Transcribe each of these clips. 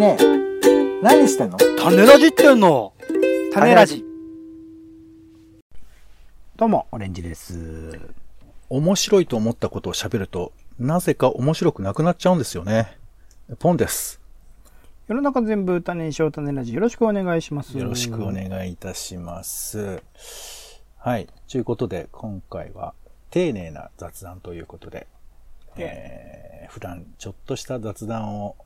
ねえ。何してんの？種ラジってんの種ラジ。どうも、オレンジです。面白いと思ったことを喋ると、なぜか面白くなくなっちゃうんですよね。ポンです。世の中全部種にしよう種ラジ。よろしくお願いします。よろしくお願いいたします。はい。ということで、今回は、丁寧な雑談ということで、えー、普段ちょっとした雑談をね、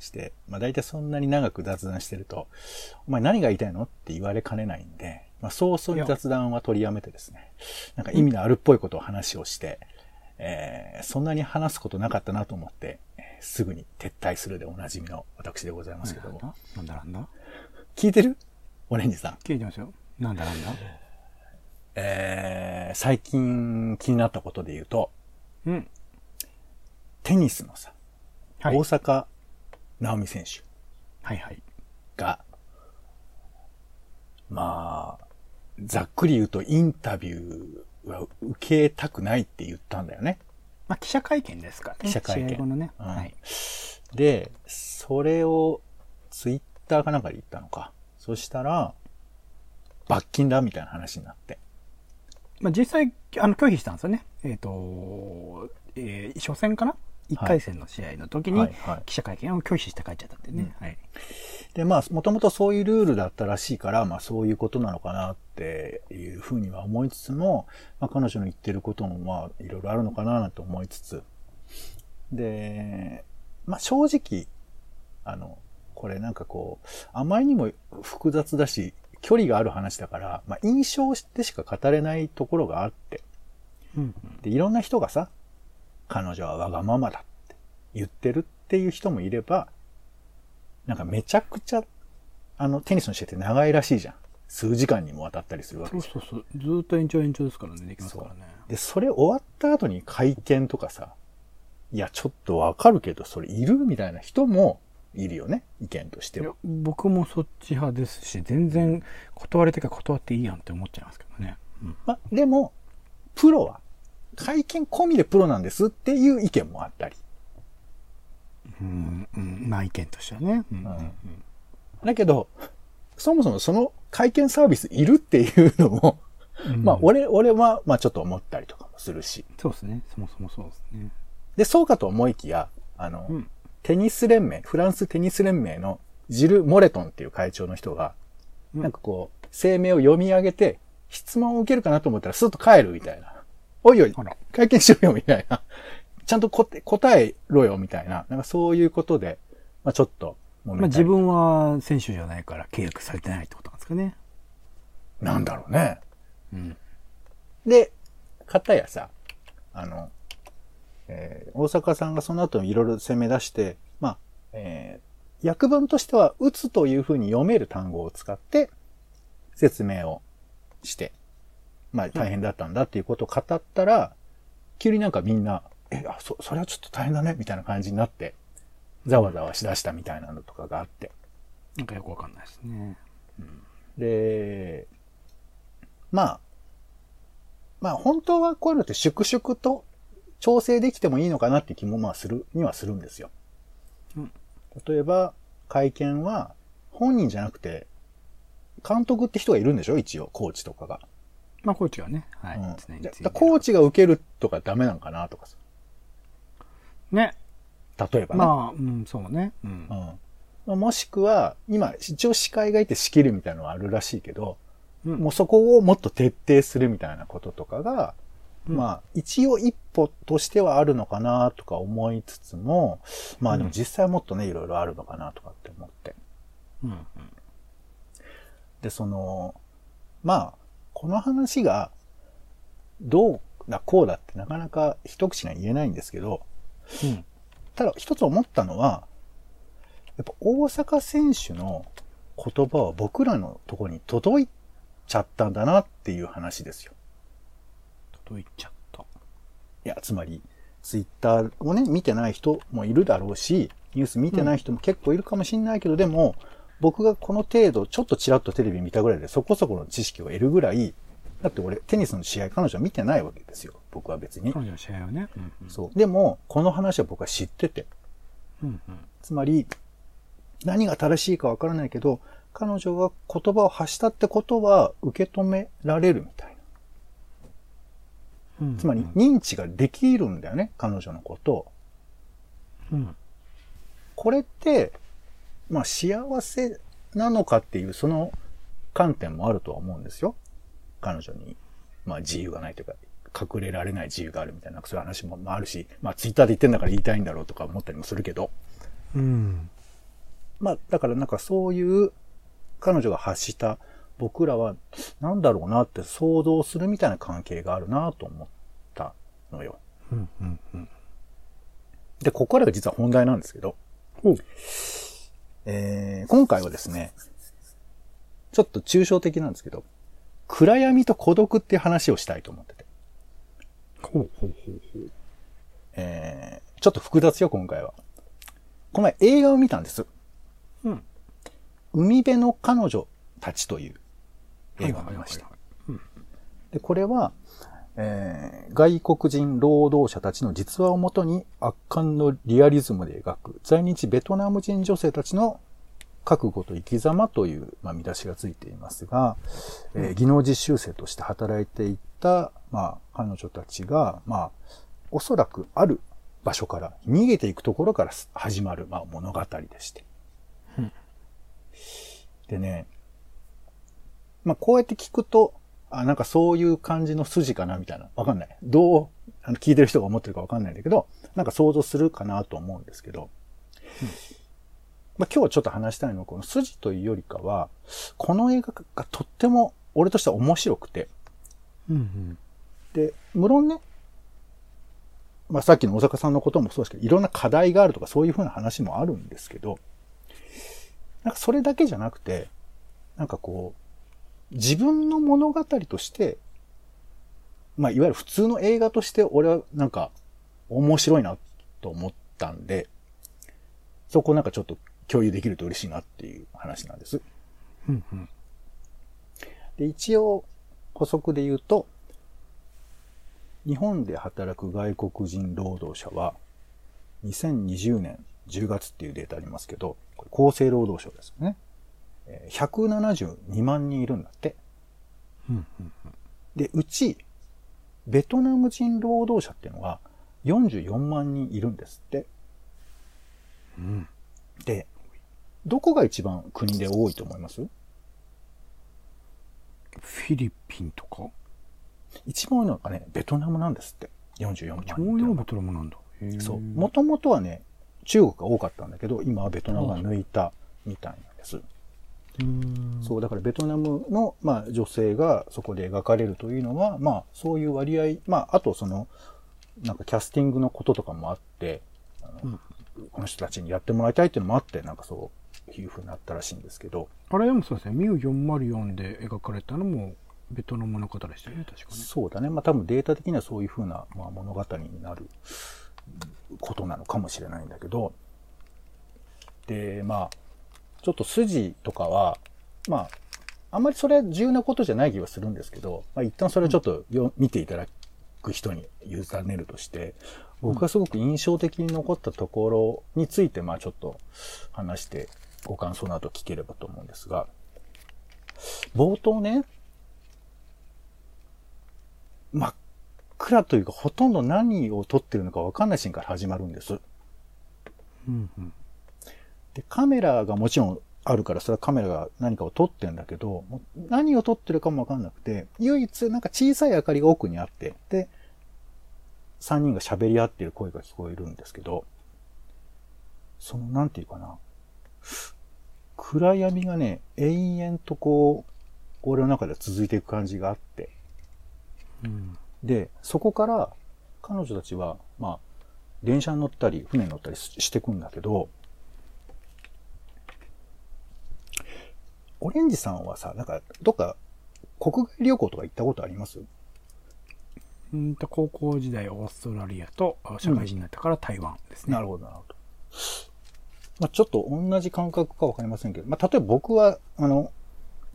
して、まあ大体そんなに長く雑談してると、お前何が言いたいのって言われかねないんで、まあ早々に雑談は取りやめてですね、なんか意味のあるっぽいことを話をして、えー、そんなに話すことなかったなと思って、えーすぐに撤退するでおなじみの私でございますけども。なんだなんだ？聞いてる？オレンジさん。聞いてますよ。なんだなんだ？えー、最近気になったことで言うと、うん。テニスのさ、はい。大坂なおみ選手はいはい。が、まあ、ざっくり言うとインタビューは受けたくないって言ったんだよね。まあ、記者会見ですからね。記者会見のね。うんはい。で、それをツイッターかなんかで言ったのか。そしたら、罰金だみたいな話になって。まあ、実際、あの、拒否したんですよね。えっ、と、えー初戦かな一回戦の試合の時に記者会見を拒否して帰っちゃったってね。はい。で、まあ、もともとそういうルールだったらしいから、まあ、そういうことなのかなっていうふうには思いつつも、まあ、彼女の言ってることも、まあ、いろいろあるのかななんて思いつつ、で、まあ、正直、あの、これなんかこう、あまりにも複雑だし、距離がある話だから、まあ、印象でしか語れないところがあって、うん。で、いろんな人がさ、彼女はわがままだって言ってるっていう人もいれば、なんかめちゃくちゃ、あの、テニスの試合って長いらしいじゃん。数時間にもわたったりするわけじゃん。そうそうそう。ずーっと延長延長ですからね。できますからね。で、それ終わった後に会見とかさ、いや、ちょっとわかるけど、それいるみたいな人もいるよね。意見としていやは。僕もそっち派ですし、全然断れてから断っていいやんって思っちゃいますけどね。うん。まあ、でも、プロは、会見込みでプロなんですっていう意見もあったり。うん、うん、まあ意見としてはね。うん、うんだけど、そもそもその会見サービスいるっていうのも、うんまあ、俺、俺は、まあちょっと思ったりとかもするし。そうですね。そもそもそうですね。で、そうかと思いきや、あの、うんテニス連盟、フランステニス連盟のジル・モレトンっていう会長の人が、うんなんかこう、声明を読み上げて、質問を受けるかなと思ったらスッと帰るみたいな。おいおいあら、会見しろよみたいな。ちゃんとこ答えろよみたいな。なんかそういうことで、まあちょっとまあ自分は選手じゃないから契約されてないってことなんですかね。なんだろうね。うん。で、片やさ、あの、えー大阪さんがその後いろいろ攻め出して、まあ、えー訳文としては、打つというふうに読める単語を使って、説明をして、まあ大変だったんだっていうことを語ったら、急になんかみんな、え、あ、そ、それはちょっと大変だね、みたいな感じになって、ざわざわしだしたみたいなのとかがあって。なんかよくわかんないですね。で、まあ、まあ本当はこういうのって粛々と調整できてもいいのかなって気もまあする、にはするんですよ。うん例えば、会見は本人じゃなくて、監督って人がいるんでしょ一応、コーチとかが。まあコーチはね、はい。うん常にコーチが受けるとかダメなんかなとかさ。ね。例えばね。まあ、うん、そうね。うん。うんまあもしくは、今、一応司会がいて仕切るみたいなのはあるらしいけど、うんもうそこをもっと徹底するみたいなこととかが、うんまあ、一応一歩としてはあるのかなとか思いつつも、まあでも実際はもっとね、いろいろあるのかなとかって思って。うん。で、その、まあ、この話が、どうだ、こうだってなかなか一口には言えないんですけど、うん。ただ一つ思ったのは、やっぱ大阪選手の言葉は僕らのところに届いちゃったんだなっていう話ですよ。届いちゃった。いや、つまり、ツイッターをね、見てない人もいるだろうし、ニュース見てない人も結構いるかもしれないけど、でも、僕がこの程度、ちょっとちらっとテレビ見たぐらいでそこそこの知識を得るぐらい、だって俺、テニスの試合彼女は見てないわけですよ。僕は別に。彼女の試合はね。うんうん。そう。でも、この話は僕は知ってて。うんうん。つまり、何が正しいかわからないけど、彼女が言葉を発したってことは受け止められるみたいな。うんつまり認知ができるんだよね、彼女のことを。うん。これって、まあ幸せなのかっていうその観点もあるとは思うんですよ。彼女に、まあ自由がないというか、隠れられない自由があるみたいな、そういう話もまああるし、まあツイッターで言ってんだから言いたいんだろうとか思ったりもするけど、うん。まあだからなんかそういう彼女が発した僕らはなんだろうなって想像するみたいな関係があるなと思ったのよ。うん。うん。うん。で、ここからが実は本題なんですけど、ほう。えー今回はですね、ちょっと抽象的なんですけど、暗闇と孤独っていう話をしたいと思ってて。ほうほうほうほう。えーちょっと複雑よ、今回は。この前映画を見たんです。うん。海辺の彼女たちという映画を見ました。で、これは、えー外国人労働者たちの実話をもとに圧巻のリアリズムで描く在日ベトナム人女性たちの覚悟と生き様という、まあ、見出しがついていますが、えー技能実習生として働いていた、まあ、彼女たちが、まあ、おそらくある場所から逃げていくところから始まる、まあ、物語でして。でね、まあ、こうやって聞くと、あ、なんかそういう感じの筋かなみたいな。わかんない。どう、あの、聞いてる人が思ってるかわかんないんだけど、なんか想像するかなと思うんですけど、まあ、今日はちょっと話したいのは、この筋というよりかは、この映画がとっても俺としては面白くて、うん。うん。で、無論ね、まあ、さっきの大阪さんのこともそうですけど、いろんな課題があるとかそういうふうな話もあるんですけど、なんかそれだけじゃなくて、なんかこう、自分の物語として、まあ、いわゆる普通の映画として俺はなんか面白いなと思ったんで、そこをなんかちょっと共有できると嬉しいなっていう話なんです。うん。うん。で、一応補足で言うと、日本で働く外国人労働者は、2020年10月っていうデータありますけど、これ厚生労働省ですよね。えー172万人いるんだって。で、うち、ベトナム人労働者っていうのが44万人いるんですって。うん。で、どこが一番国で多いと思います？フィリピンとか？一番多いのがね、ベトナムなんですって。44万人っていうのベトナムなんだ。そう。もともとはね、中国が多かったんだけど、今はベトナムが抜いたみたいなんです。うん。そう、だからベトナムの、まあ、女性がそこで描かれるというのは、まあ、そういう割合、まあ、あとその、なんかキャスティングのこととかもあって、あのこの人たちにやってもらいたいっていうのもあって、なんかそういう風になったらしいんですけど、あれでもそうですね。ミュ404で描かれたのも、ベトナムの方でしたよね、確かね。そうだね。まあ、多分データ的にはそういう風な、まあ、物語になることなのかもしれないんだけど、で、まあ、ちょっと筋とかは、まあ、あんまりそれは重要なことじゃない気はするんですけど、まあ、一旦それをちょっとよ、見ていただく人に委ねるとして、僕がすごく印象的に残ったところについて、まあちょっと話して、ご感想の後聞ければと思うんですが、冒頭ね、真っ暗というか、ほとんど何を撮ってるのか分かんないシーンから始まるんです。うん。うん。で、カメラがもちろんあるから、それはカメラが何かを撮ってんだけど、何を撮ってるかもわかんなくて、唯一なんか小さい明かりが奥にあって、で、3人が喋り合っている声が聞こえるんですけど、その、なんていうかな、暗闇がね、延々とこう、俺の中では続いていく感じがあって、うん。で、そこから彼女たちは、まあ、電車に乗ったり、船に乗ったりししていくんだけど、オレンジさんはさ、なんか、どっか、国外旅行とか行ったことあります？うんと、高校時代オーストラリアと、あ社会人になってから台湾ですね。なるほど、なるほど。まあ、ちょっと同じ感覚かわかりませんけど、まあ、例えば僕は、あの、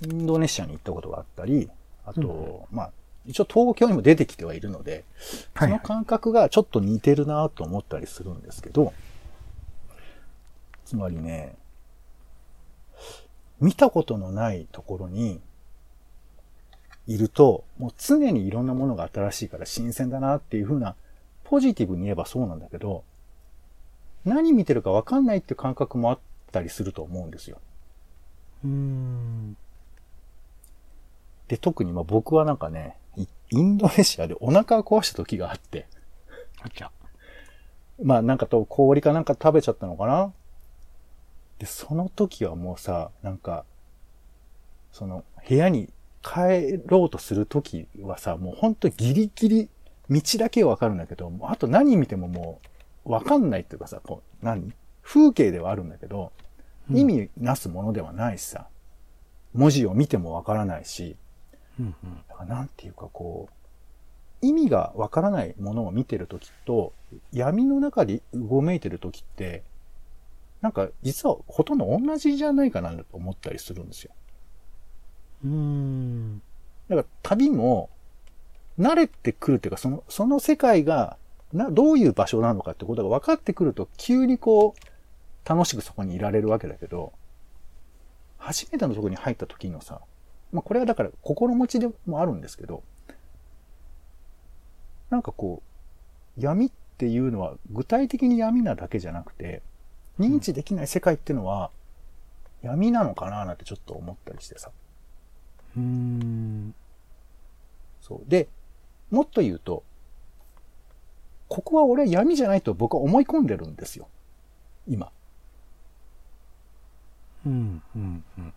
インドネシアに行ったことがあったり、あと、まあ、一応東京にも出てきてはいるので、その感覚がちょっと似てるなと思ったりするんですけど、つまりね、見たことのないところにいると、もう常にいろんなものが新しいから新鮮だなっていう風な、ポジティブに言えばそうなんだけど、何見てるかわかんないっていう感覚もあったりすると思うんですよ。うーん。で、特にまあ僕はなんかね、イインドネシアでお腹を壊した時があって、あっちゃ。まあなんかと氷かなんか食べちゃったのかな？で、その時はもうさ、なんか、その部屋に帰ろうとする時はさ、もうほんとギリギリ道だけはわかるんだけど、もうあと何見てももうわかんないっていうかさ、こう、何？風景ではあるんだけど、意味なすものではないしさ、文字を見てもわからないし、うんうん。だからなんていうかこう、意味がわからないものを見てるときと、闇の中でうごめいてるときって、なんか実はほとんど同じじゃないかなと思ったりするんですよ。うーん。だから旅も慣れてくるっていうか、その、その世界がな、どういう場所なのかってことが分かってくると、急にこう、楽しくそこにいられるわけだけど、初めてのとこに入った時のさ、まあこれはだから心持ちでもあるんですけど、なんかこう、闇っていうのは具体的に闇なだけじゃなくて、認知できない世界っていうのは闇なのかななんてちょっと思ったりしてさ。うーん。そう。で、もっと言うと、ここは俺は闇じゃないと僕は思い込んでるんですよ。今。うん。うん。うん。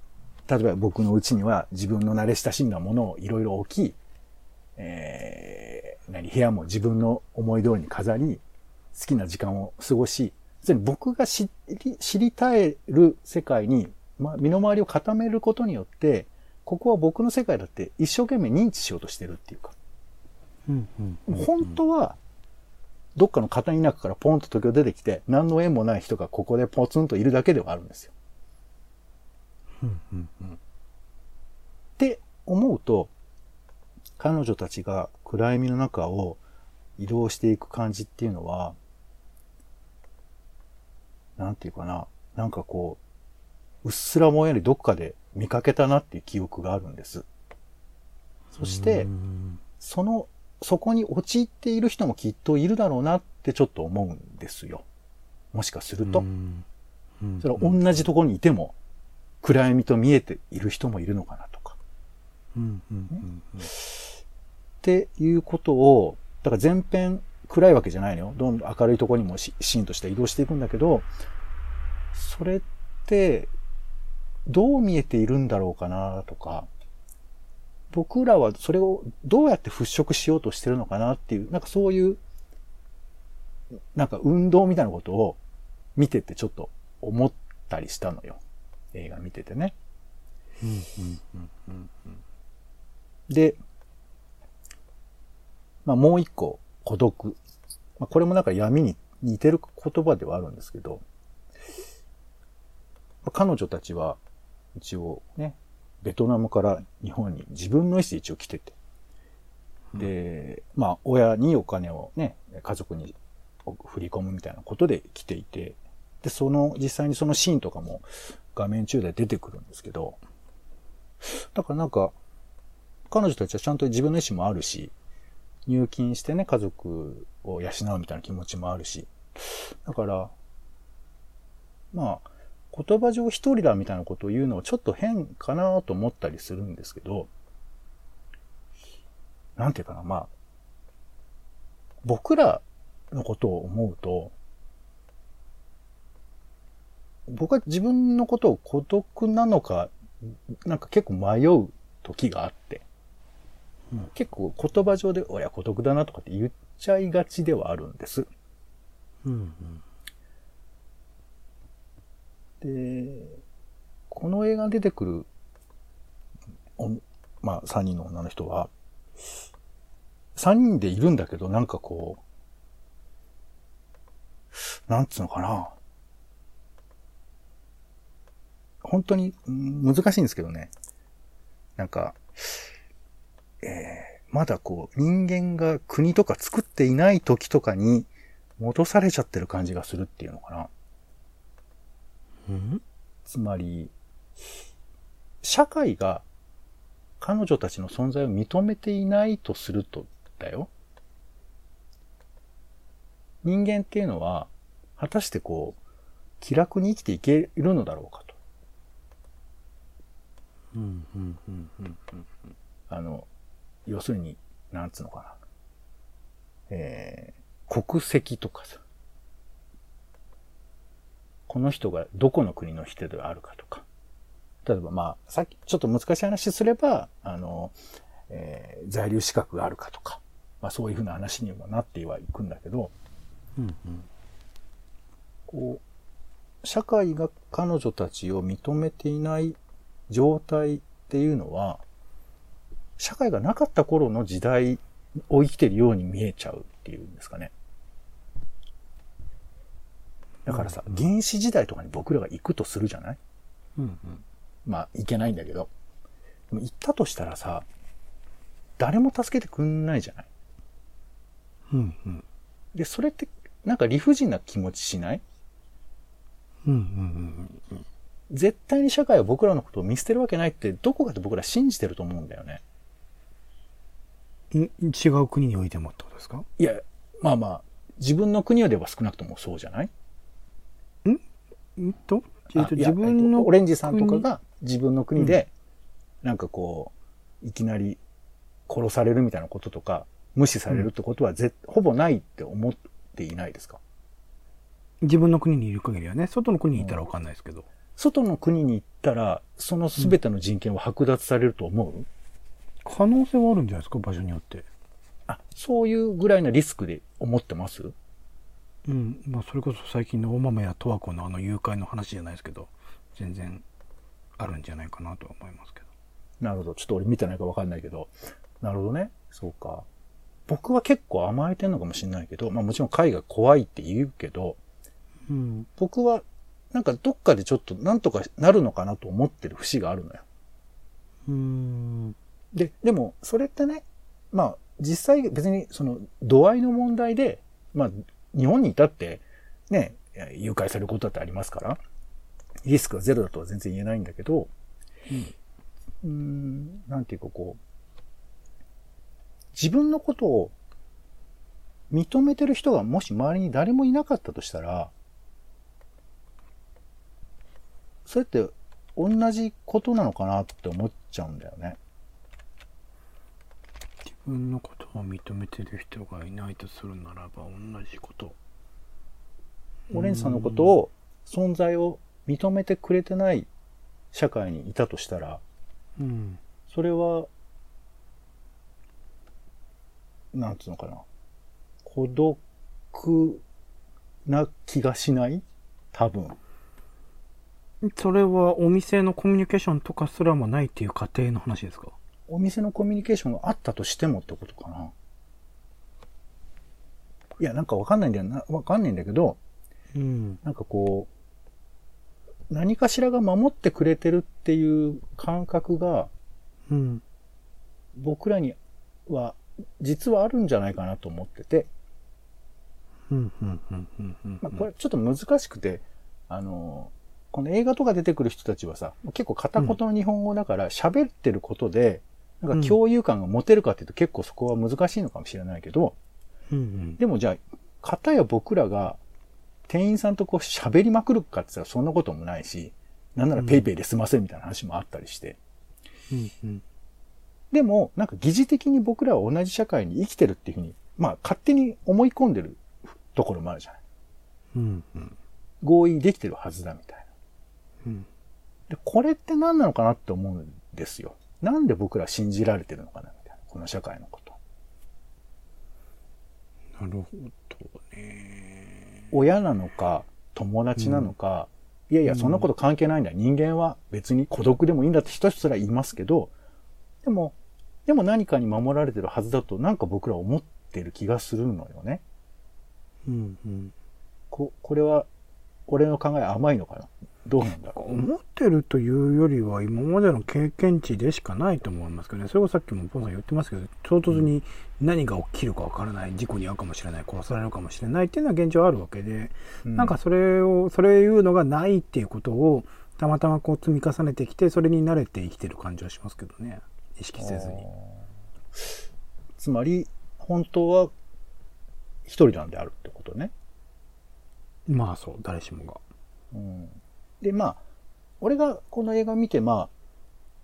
例えば僕の家には自分の慣れ親しんだものをいろいろ置き、えー、何、部屋も自分の思い通りに飾り、好きな時間を過ごし、つまり僕が知り、知りたえる世界に、ま、身の回りを固めることによって、ここは僕の世界だって一生懸命認知しようとしてるっていうか。うん。うん。本当は、どっかの片田舎からポンと東京出てきて、何の縁もない人がここでポツンといるだけではあるんですよ。うん。うん。うん。って思うと、彼女たちが暗闇の中を移動していく感じっていうのは、なんていうかな、なんかこう、うっすらもんよりどっかで見かけたなっていう記憶があるんです。そして、うんその、そこに陥っている人もきっといるだろうなってちょっと思うんですよ。もしかすると。それは同じところにいても、暗闇と見えている人もいるのかなとか。っていうことを、だから前編暗いわけじゃないのよ。どんどん明るいところにもしシーンとして移動していくんだけど、それって、どう見えているんだろうかなとか、僕らはそれをどうやって払拭しようとしてるのかなっていう、なんかそういう、なんか運動みたいなことを見ててちょっと思ったりしたのよ。映画見ててね。うん。うん。うん。で、まあもう一個、孤独。まあこれもなんか闇に似てる言葉ではあるんですけど、まあ彼女たちは一応ね、ベトナムから日本に自分の意思で一応来てて、で、まあ親にお金をね、家族に振り込むみたいなことで来ていて、で、その、実際にそのシーンとかも画面中で出てくるんですけど、だからなんか、彼女たちはちゃんと自分の意思もあるし、入金してね、家族を養うみたいな気持ちもあるし。だから、まあ、言葉上一人だみたいなことを言うのはちょっと変かなと思ったりするんですけど、なんていうかな、まあ、僕らのことを思うと、僕は自分のことを孤独なのか、なんか結構迷う時があって、うん結構言葉上で、おや孤独だなとかって言っちゃいがちではあるんです。うん。で、この映画に出てくる、おまあ、3人の女の人は、3人でいるんだけど、なんかこう、なんつうのかな。本当にうん難しいんですけどね。なんか、えーまだこう、人間が国とか作っていない時とかに戻されちゃってる感じがするっていうのかな。うん？つまり、社会が彼女たちの存在を認めていないとするとだよ。人間っていうのは、果たしてこう、気楽に生きていけるのだろうかと。うん、うん、うん、うん。あの、要するに、なんつうのかな。えー、国籍とかさ。この人がどこの国の人であるかとか。例えばまあ、さっきちょっと難しい話すれば、あの、えー在留資格があるかとか。まあそういうふうな話にもなってはいくんだけど、うん、うん。こう、社会が彼女たちを認めていない状態っていうのは、社会がなかった頃の時代を生きてるように見えちゃうっていうんですかね。だからさ、原始時代とかに僕らが行くとするじゃない？うん、うん。まあ、行けないんだけど。でも行ったとしたらさ、誰も助けてくんないじゃない？うん、うん。で、それって、なんか理不尽な気持ちしない？うん、うん、うん。絶対に社会は僕らのことを見捨てるわけないって、どこかで僕ら信じてると思うんだよね。い違う国においてもってことですか？いや、まあまあ、自分の国では少なくともそうじゃない？ん？と、えっと、自分のえっとオレンジさんとかが自分の国で、なんかこう、いきなり殺されるみたいなこととか、無視されるってことはぜ、ほぼないって思っていないですか？自分の国にいる限りはね、外の国にいたらわかんないですけど。外の国に行ったら、その全ての人権は剥奪されると思う、可能性はあるんじゃないですか、場所によって。あ、そういうぐらいのリスクで思ってます？うん。まあ、それこそ最近の大豆や十和子のあの誘拐の話じゃないですけど、全然あるんじゃないかなとは思いますけど。なるほど。ちょっと俺見てないかわかんないけど。なるほどね。そうか。僕は結構甘えてんのかもしれないけど、まあもちろん海が怖いって言うけど、うん。僕はなんかどっかでちょっとなんとかなるのかなと思ってる節があるのよ。うーん。で、でもそれってね、まあ実際別にその度合いの問題で、まあ日本にいたってね、誘拐されることだってありますから、リスクがゼロだとは全然言えないんだけど、うーん、なんていうかこう、自分のことを認めてる人がもし周りに誰もいなかったとしたら、それって同じことなのかなって思っちゃうんだよね。自分のことを認めてる人がいないとするならば同じこと。オレンジさんのことを、存在を認めてくれてない社会にいたとしたら、うん。それは、なんつうのかな。孤独な気がしない？多分。それはお店のコミュニケーションとかすらもないっていう過程の話ですか？お店のコミュニケーションがあったとしてもってことかな。いや、なんかわかんないんだよな。わかんないんだけど、うん。なんかこう、何かしらが守ってくれてるっていう感覚がうん。僕らには実はあるんじゃないかなと思ってて。まあ、これちょっと難しくて、あの、この映画とか出てくる人たちはさ、結構片言の日本語だから喋ってることで、なんか共有感が持てるかっていうと結構そこは難しいのかもしれないけど、うん。うん。でもじゃあ、片や僕らが店員さんとこう喋りまくるかって言ったらそんなこともないし、なんならペイペイで済ませみたいな話もあったりして。うん。うん。でも、なんか疑似的に僕らは同じ社会に生きてるっていうふうに、まあ勝手に思い込んでるところもあるじゃない。うん。うん。合意できてるはずだみたいな。うん。で、これって何なのかなって思うんですよ。なんで僕ら信じられてるのかなみたいな。この社会のこと。なるほどね。親なのか、友達なのか、いやいや、そんなこと関係ないんだ。人間は別に孤独でもいいんだって人すら言いますけど、でも、でも何かに守られてるはずだと、なんか僕ら思ってる気がするのよね。うん。うん。こ、これは、俺の考え甘いのかな？どうなんだろう。思ってるというよりは今までの経験値でしかないと思いますけどね。それこそさっきもポンさん言ってますけど、唐突に何が起きるかわからない、事故に遭うかもしれない、殺されるかもしれないっていうのは現状あるわけで、うなんか、それを、それいうのがないっていうことをたまたまこう積み重ねてきて、それに慣れて生きてる感じはしますけどね。意識せずに。つまり、本当は一人なんであるってことね。まあそう、誰しもが。うん、で、まあ、俺がこの映画を見て、まあ、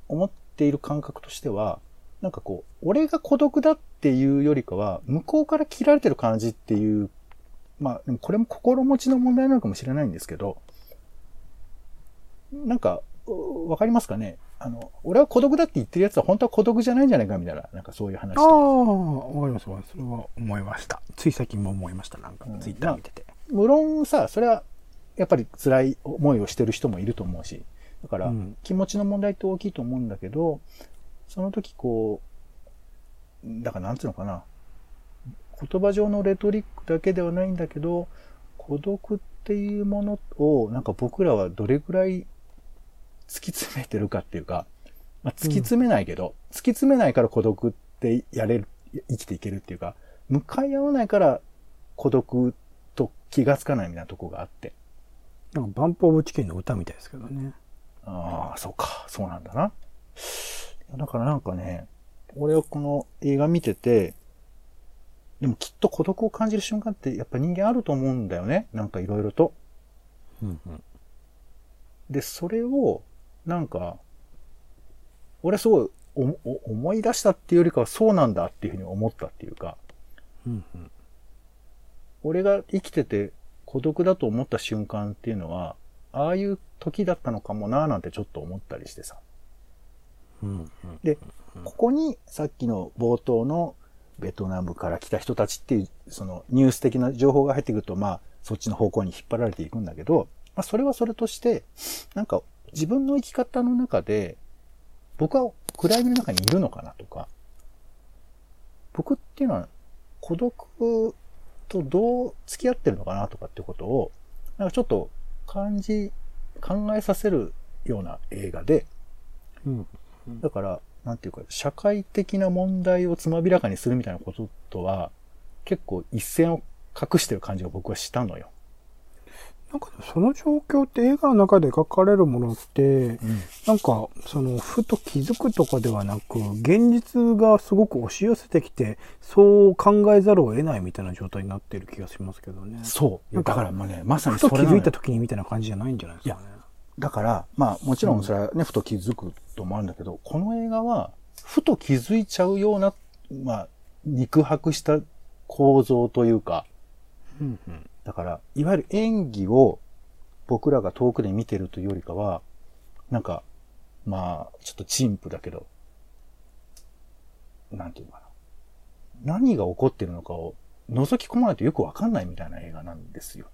思っている感覚としては、なんかこう、俺が孤独だっていうよりかは、向こうから切られてる感じっていう、まあ、でもこれも心持ちの問題なのかもしれないんですけど、なんか、うわかりますかね？あの、俺は孤独だって言ってるやつは本当は孤独じゃないんじゃないかみたいな、なんかそういう話ああ、わかりますわかります。それは思いました。つい最近も思いました。なんかうん、ツイッター見てて。無論さ、それは、やっぱり辛い思いをしてる人もいると思うし、だからうん、気持ちの問題って大きいと思うんだけど、その時こう、だからなんつうのかな、言葉上のレトリックだけではないんだけど、孤独っていうものを、なんか僕らはどれぐらい突き詰めてるかっていうか、まあ、突き詰めないけど、突き詰めないから孤独ってやれる、生きていけるっていうか、向かい合わないから孤独と気がつかないみたいなとこがあって。なんかバンプオブチキンの歌みたいですけどね。ああ、そうか、そうなんだな。だからなんかね、俺はこの映画見てて、でもきっと孤独を感じる瞬間ってやっぱ人間あると思うんだよね。なんかいろいろと。うんうん。で、それを、なんか、俺すごいおお思い出したっていうよりかはそうなんだっていうふうに思ったっていうか、うんうん。俺が生きてて孤独だと思った瞬間っていうのは、ああいう時だったのかもなーなんてちょっと思ったりしてさ。で、ここにさっきの冒頭のベトナムから来た人たちっていう、そのニュース的な情報が入ってくると、まあ、そっちの方向に引っ張られていくんだけど、まあ、それはそれとして、なんか自分の生き方の中で、僕は暗闇の中にいるのかなとか、僕っていうのは孤独とどう付き合ってるのかなとかっていうことを、なんかちょっと感じ、考えさせるような映画で、うん。だから、なんていうか、社会的な問題をつまびらかにするみたいなこととは、結構一線を隠してる感じが僕はしたのよ。なんかその状況って映画の中で描かれるものって、うん。なんか、その、ふと気づくとかではなく、現実がすごく押し寄せてきて、そう考えざるを得ないみたいな状態になっている気がしますけどね。そう。だからまあね、まさにふと気それなのよづいた時にみたいな感じじゃないんじゃないですかね。だから、まあもちろんそれはね、ふと気づくともあるんだけど、この映画は、ふと気づいちゃうような、まあ、肉薄した構造というか、うんうん。だから、いわゆる演技を僕らが遠くで見てるというよりかは、なんか、まあ、ちょっと陳腐だけど、なんていうのかな。何が起こってるのかを覗き込まないとよくわかんないみたいな映画なんですよ。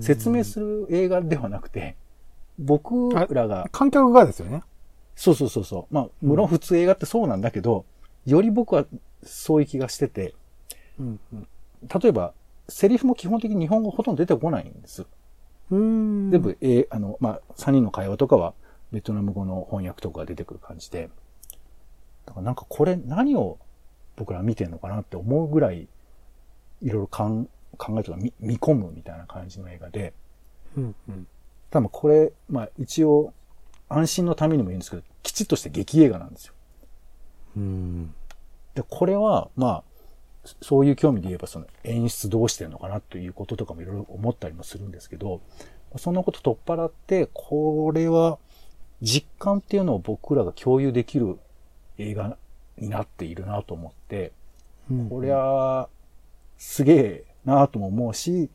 説明する映画ではなくて、僕らが、観客がですよね。そうそうそうそう。まあ、無論普通映画ってそうなんだけど、より僕はそういう気がしてて、うんうん。例えば、セリフも基本的に日本語ほとんど出てこないんです。うーん。全部、えーあの、まあ、3人の会話とかは、ベトナム語の翻訳とかが出てくる感じで、だからなんかこれ何を僕ら見てんのかなって思うぐらい、いろいろ考考えとか見見込むみたいな感じの映画で、うんうん。多分これ、まあ一応、安心のためにも言うんですけど、きちっとして劇映画なんですよ。うーん。で、これは、まあ、そういう興味で言えば、その演出どうしてるのかなということとかもいろいろ思ったりもするんですけど、そんなこと取っ払って、これは実感っていうのを僕らが共有できる映画になっているなと思って、うんこりゃ、すげえなとも思うし、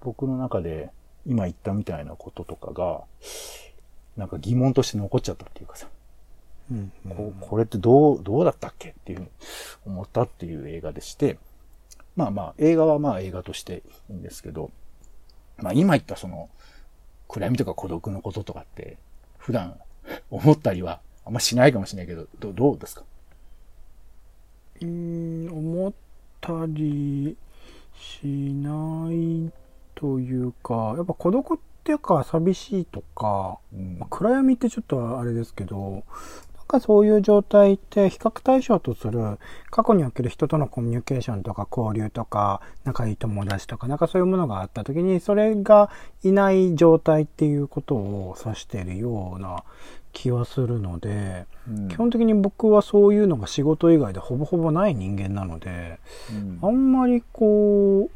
僕の中で今言ったみたいなこととかが、なんか疑問として残っちゃったっていうかさ、うんうんここれってどう、どうだったっけっていうふうに思ったっていう映画でして、まあまあ、映画はまあ映画としていいんですけど、まあ今言ったその、暗闇とか孤独のこととかって、普段思ったりはあんましないかもしれないけど、どどうですか？うーん、思ったりしないというか、やっぱ孤独っていうか寂しいとか、うん。まあ暗闇ってちょっとあれですけど、なんかかそういう状態って比較対象とする過去における人とのコミュニケーションとか交流とか仲いい友達とかなんかそういうものがあった時にそれがいない状態っていうことを指しているような気はするので、うん。基本的に僕はそういうのが仕事以外でほぼほぼない人間なので、うん。あんまりこ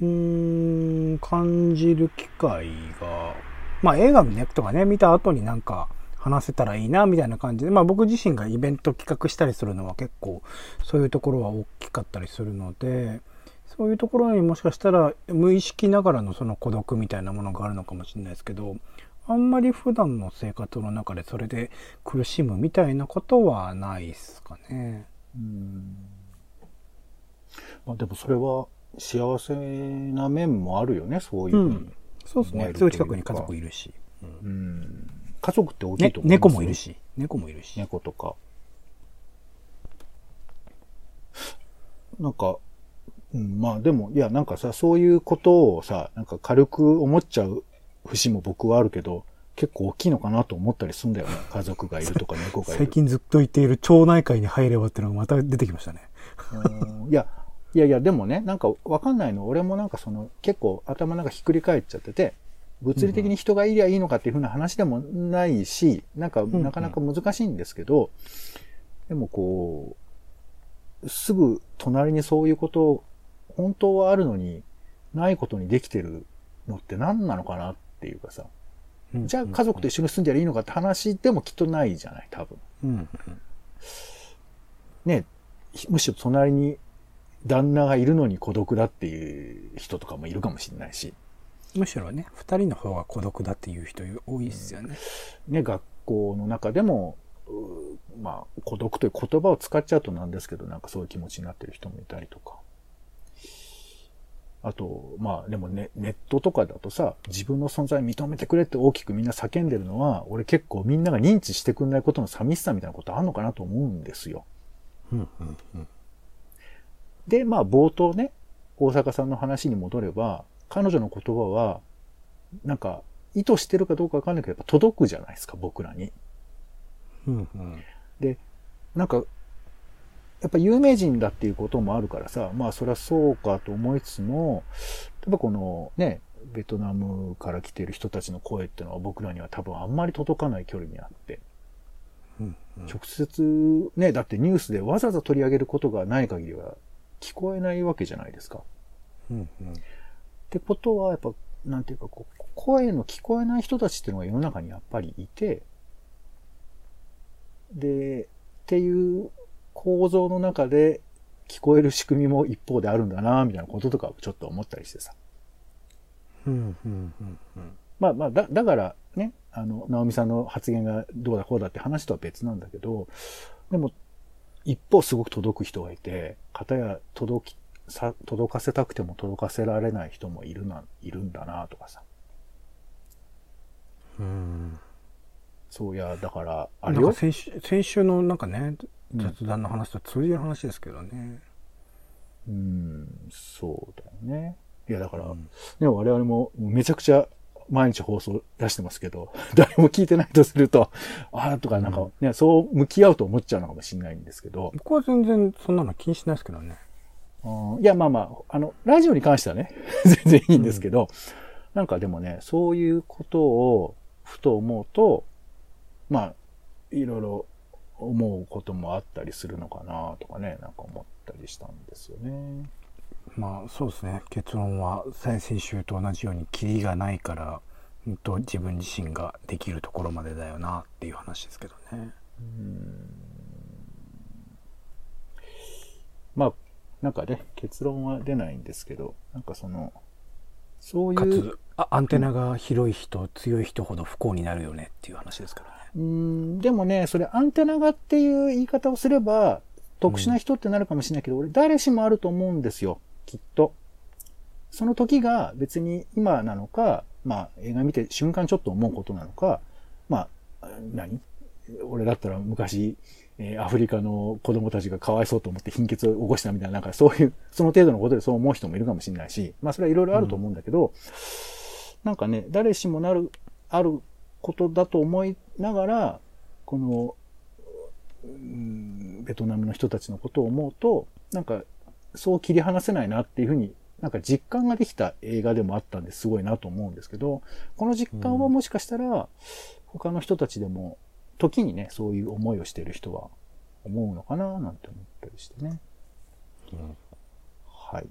う、うーん、感じる機会が、まあ映画ねとかね、見た後になんか話せたらいいな、みたいな感じで、まあ僕自身がイベント企画したりするのは結構そういうところは大きかったりするので、そういうところにもしかしたら無意識ながらのその孤独みたいなものがあるのかもしれないですけど、あんまり普段の生活の中でそれで苦しむみたいなことはないですかね。うんまあでもそれは幸せな面もあるよね、そういうふうに。そうですね。すぐ近くに家族いるし。うん家族って大きいねと思います猫もいる。し。猫もいるし。猫とか。なんか、うん、まあでも、いやなんかさ、そういうことをさ、なんか軽く思っちゃう節も僕はあるけど、結構大きいのかなと思ったりするんだよね。家族がいるとか 猫がいる。最近ずっと言っている町内会に入ればっていうのがまた出てきましたね。うんいや、いやいや、でもね、なんかわかんないの。俺もなんかその、結構頭なんかひっくり返っちゃってて、物理的に人がいりゃいいのかっていうふうな話でもないし、なんかんなかなか難しいんですけど、でもこう、すぐ隣にそういうこと、本当はあるのに、ないことにできてるのって何なのかなっていうかさ、じゃあ家族と一緒に住んじゃいいのかって話でもきっとないじゃない、多分。うん。ね、むしろ隣に旦那がいるのに孤独だっていう人とかもいるかもしれないし、むしろね、二人の方が孤独だっていう人多いですよね。ね、学校の中でも、うまあ、孤独という言葉を使っちゃうとなんですけど、なんかそういう気持ちになってる人もいたりとか。あと、まあでもね、ネットとかだとさ、自分の存在認めてくれって大きくみんな叫んでるのは、俺結構みんなが認知してくんないことの寂しさみたいなことあんのかなと思うんですよ。うんうんうん。で、まあ冒頭ね、大阪さんの話に戻れば、彼女の言葉は、なんか、意図してるかどうかわかんないけど、やっぱ届くじゃないですか、僕らに。うんうん。で、なんか、やっぱ有名人だっていうこともあるからさ、まあそりゃそうかと思いつつも、やっぱこのね、ベトナムから来てる人たちの声っていうのは僕らには多分あんまり届かない距離にあって、うんうん直接ね、だってニュースでわざわざ取り上げることがない限りは聞こえないわけじゃないですか。うんうんってことは、やっぱ、なんていうか、こう、声の聞こえない人たちっていうのが世の中にやっぱりいて、で、っていう構造の中で聞こえる仕組みも一方であるんだな、みたいなこととかをちょっと思ったりしてさ。うんうんうんうんまあまあ、だ、だからね、あの、直美さんの発言がどうだこうだって話とは別なんだけど、でも、一方すごく届く人がいて、片や届き、さ、届かせたくても届かせられない人もいるな、いるんだな、とかさ。うんそういや、だから、あれよなんか。先週先週のなんかねうん雑談の話と通じる話ですけどね。うん、そうだよね。いや、だから、うんね、我々もめちゃくちゃ毎日放送出してますけど、誰も聞いてないとすると、ああ、とかなんかね、そう向き合うと思っちゃうのかもしれないんですけど、僕は全然そんなの気にしないですけどね。うんいや、まあまあ、あの、ラジオに関してはね、全然いいんですけど、なんかでもね、そういうことをふと思うと、まあ、いろいろ思うこともあったりするのかなとかね、なんか思ったりしたんですよね。まあそうですね結論は先々週と同じようにキリがないからうんと自分自身ができるところまでだよなっていう話ですけどね。まあ、なんかね、結論は出ないんですけど、なんかその、そうかいう、つあアンテナが広い人強い人ほど不幸になるよねっていう話ですからね。うーん、でもね、それアンテナがっていう言い方をすれば、特殊な人ってなるかもしれないけど、俺誰しもあると思うんですよ、きっと。その時が別に今なのか、まあ映画見て瞬間ちょっと思うことなのか、まあ、何？俺だったら昔、えアフリカの子供たちがかわいそうと思って貧血を起こしたみたいな、なんかそういう、その程度のことでそう思う人もいるかもしれないし、まあそれはいろいろあると思うんだけど、なんかね、誰しもなる、あることだと思いながら、この、うんベトナムの人たちのことを思うと、なんか、そう切り離せないなっていうふうになんか実感ができた映画でもあったんですごいなと思うんですけど、この実感はもしかしたら、他の人たちでも、時にね、そういう思いをしている人は思うのかななんて思ったりしてね。うんはい。今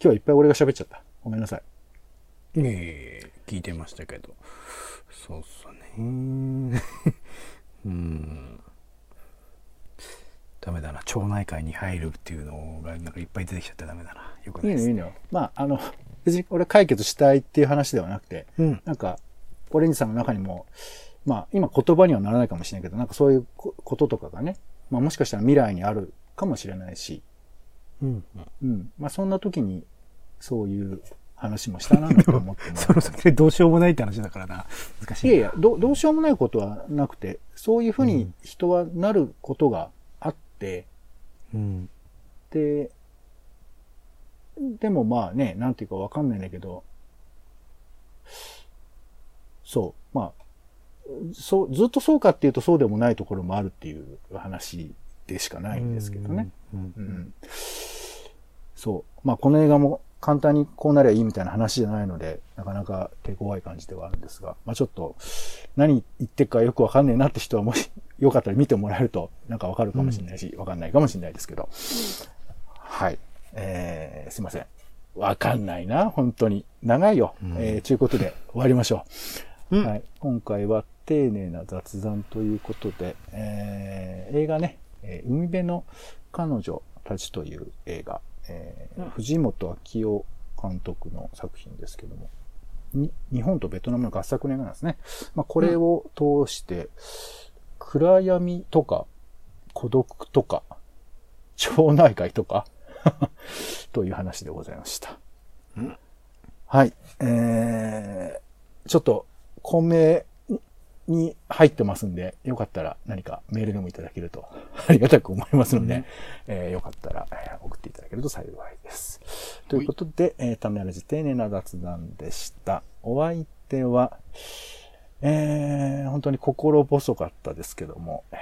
日はいっぱい俺が喋っちゃった。ごめんなさい。ええ聞いてましたけど。そうっすね。うん。ダメだな。町内会に入るっていうのが、なんかいっぱい出てきちゃってダメだな。よくないいです。いのいいのよ。まあ、あの、別に俺解決したいっていう話ではなくて、うん。なんか、オレンジさんの中にも、まあ、今言葉にはならないかもしれないけど、なんかそういうここととかがね、まあもしかしたら未来にあるかもしれないし、うん。うん。まあそんな時に、そういう話もしたなと思っても その先でどうしようもないって話だからな。難しいな。いやいやど、どうしようもないことはなくて、そういうふうに人はなることがあって、うん。で、でもまあね、なんていうかわかんないんだけど、そう、まあ、そう、ずっとそうかっていうとそうでもないところもあるっていう話でしかないんですけどね。うん。ううんん。そう。まあこの映画も簡単にこうなりゃいいみたいな話じゃないので、なかなか手強い感じではあるんですが、まあちょっと何言ってるかよくわかんねえなって人はもし よかったら見てもらえるとなんかわかるかもしれないし、わかんないかもしれないですけど。はい。えー、すいません。わかんないな、本当に。長いよ。うんえー、ということで終わりましょう。うんはい。今回は丁寧な雑談ということで、えー映画ね、えー海辺の彼女たちという映画、えーうん藤本明夫監督の作品ですけども、に日本とベトナムの合作の映画なんですね。まあ、これを通して、暗闇とか、孤独とか、町内会とか、という話でございました。うんはい。えー、ちょっと、混迷に入ってますんで、よかったら何かメールでもいただけると ありがたく思いますので、うんえーよかったら、えー送っていただけると幸いです。ということで、えー、ためらじ丁寧な雑談でした。お相手は、えー、本当に心細かったですけども、え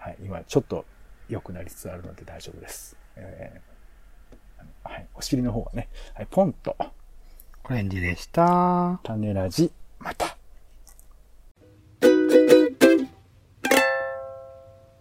ーはい、今ちょっと良くなりつつあるので大丈夫です。えーはい、お尻の方はね、はい、ポンと、オレンジでした。種ラジ、また。